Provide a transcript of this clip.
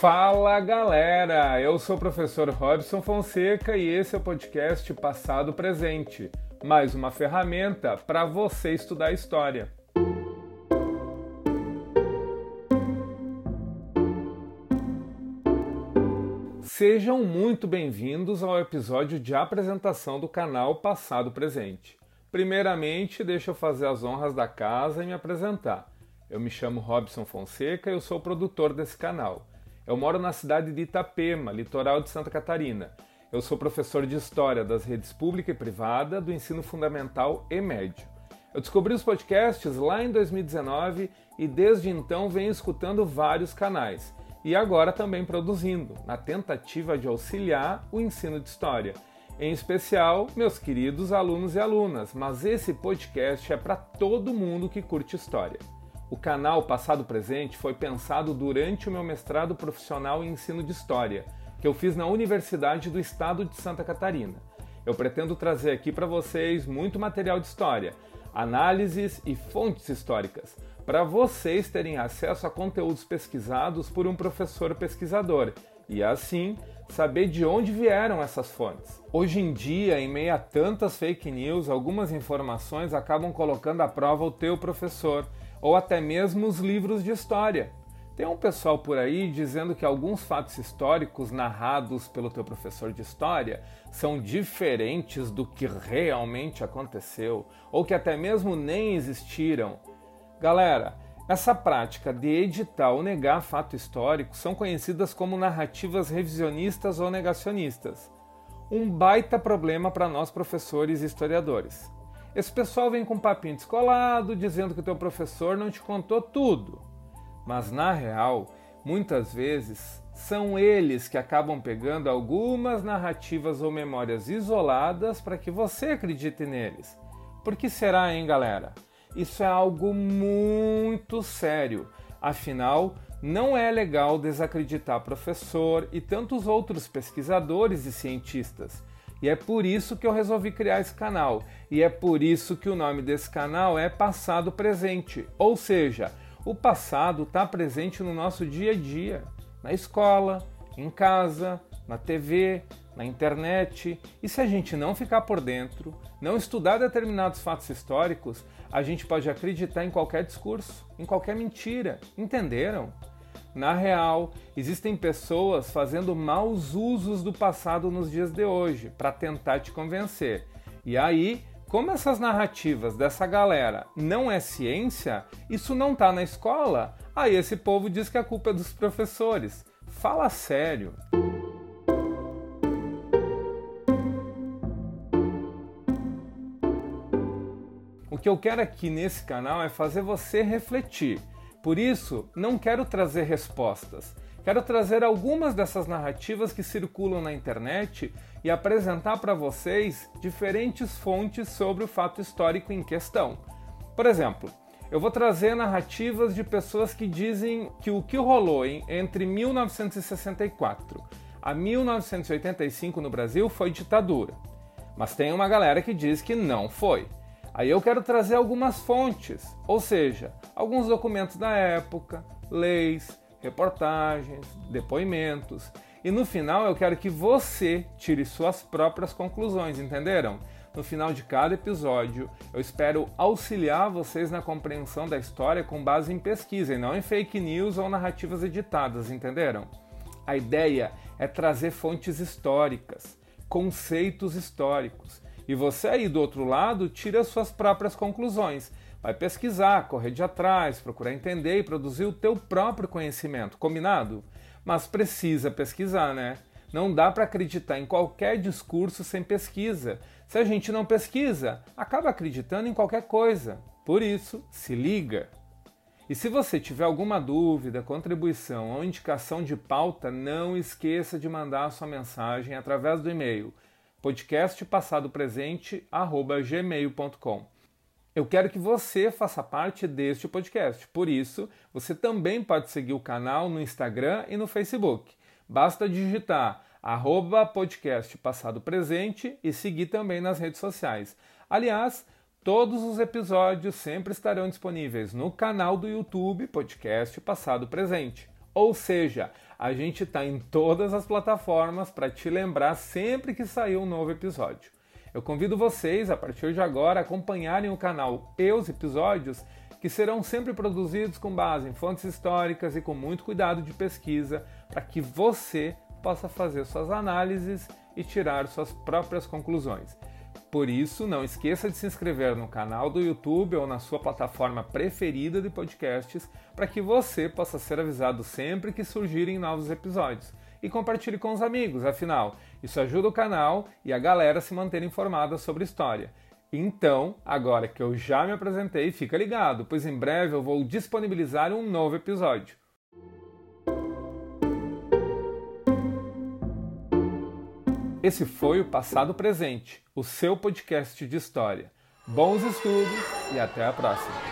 Fala galera, eu sou o professor Robson Fonseca e esse é o podcast Passado Presente, mais uma ferramenta para você estudar história. Sejam muito bem-vindos ao episódio de apresentação do canal Passado Presente. Primeiramente, deixa eu fazer as honras da casa e me apresentar. Eu me chamo Robson Fonseca e eu sou produtor desse canal. Eu moro na cidade de Itapema, litoral de Santa Catarina. Eu sou professor de História das redes pública e privada do ensino fundamental e médio. Eu descobri os podcasts lá em 2019 e desde então venho escutando vários canais e agora também produzindo, na tentativa de auxiliar o ensino de história. Em especial, meus queridos alunos e alunas, mas esse podcast é para todo mundo que curte história. O canal Passado Presente foi pensado durante o meu mestrado profissional em ensino de história, que eu fiz na Universidade do Estado de Santa Catarina. Eu pretendo trazer aqui para vocês muito material de história, análises e fontes históricas para vocês terem acesso a conteúdos pesquisados por um professor pesquisador e assim saber de onde vieram essas fontes. Hoje em dia, em meio a tantas fake news, algumas informações acabam colocando à prova o teu professor ou até mesmo os livros de história. Tem um pessoal por aí dizendo que alguns fatos históricos narrados pelo teu professor de história são diferentes do que realmente aconteceu, ou que até mesmo nem existiram. Galera, essa prática de editar ou negar fato histórico são conhecidas como narrativas revisionistas ou negacionistas. Um baita problema para nós professores e historiadores. Esse pessoal vem com papinho descolado, dizendo que o teu professor não te contou tudo. Mas na real, muitas vezes são eles que acabam pegando algumas narrativas ou memórias isoladas para que você acredite neles. Por que será, hein, galera? Isso é algo muito sério. Afinal, não é legal desacreditar professor e tantos outros pesquisadores e cientistas. E é por isso que eu resolvi criar esse canal. E é por isso que o nome desse canal é Passado Presente. Ou seja, o passado está presente no nosso dia a dia, na escola, em casa, na TV, na internet. E se a gente não ficar por dentro, não estudar determinados fatos históricos, a gente pode acreditar em qualquer discurso, em qualquer mentira. Entenderam? Na real, existem pessoas fazendo maus usos do passado nos dias de hoje para tentar te convencer. E aí, como essas narrativas dessa galera não é ciência, isso não tá na escola, aí esse povo diz que a culpa é dos professores. Fala sério. O que eu quero aqui nesse canal é fazer você refletir. Por isso, não quero trazer respostas. Quero trazer algumas dessas narrativas que circulam na internet e apresentar para vocês diferentes fontes sobre o fato histórico em questão. Por exemplo, eu vou trazer narrativas de pessoas que dizem que o que rolou entre 1964 a 1985 no Brasil foi ditadura. Mas tem uma galera que diz que não foi. Aí eu quero trazer algumas fontes, ou seja, alguns documentos da época, leis, reportagens, depoimentos. E no final eu quero que você tire suas próprias conclusões, entenderam? No final de cada episódio, eu espero auxiliar vocês na compreensão da história com base em pesquisa e não em fake news ou narrativas editadas, entenderam? A ideia é trazer fontes históricas, conceitos históricos e você aí do outro lado tira suas próprias conclusões. Vai pesquisar, correr de atrás, procurar entender e produzir o teu próprio conhecimento, combinado? Mas precisa pesquisar, né? Não dá para acreditar em qualquer discurso sem pesquisa. Se a gente não pesquisa, acaba acreditando em qualquer coisa. Por isso, se liga! E se você tiver alguma dúvida, contribuição ou indicação de pauta, não esqueça de mandar sua mensagem através do e-mail podcastpassadopresente@gmail.com. Eu quero que você faça parte deste podcast. Por isso, você também pode seguir o canal no Instagram e no Facebook. Basta digitar arroba podcast passado presente e seguir também nas redes sociais. Aliás, todos os episódios sempre estarão disponíveis no canal do YouTube Podcast Passado Presente. Ou seja, a gente está em todas as plataformas para te lembrar sempre que sair um novo episódio. Eu convido vocês, a partir de agora, a acompanharem o canal e os episódios que serão sempre produzidos com base em fontes históricas e com muito cuidado de pesquisa para que você possa fazer suas análises e tirar suas próprias conclusões. Por isso, não esqueça de se inscrever no canal do YouTube ou na sua plataforma preferida de podcasts para que você possa ser avisado sempre que surgirem novos episódios. E compartilhe com os amigos, afinal, isso ajuda o canal e a galera a se manter informada sobre história. Então, agora que eu já me apresentei, fica ligado, pois em breve eu vou disponibilizar um novo episódio. Esse foi o Passado Presente, o seu podcast de história. Bons estudos e até a próxima!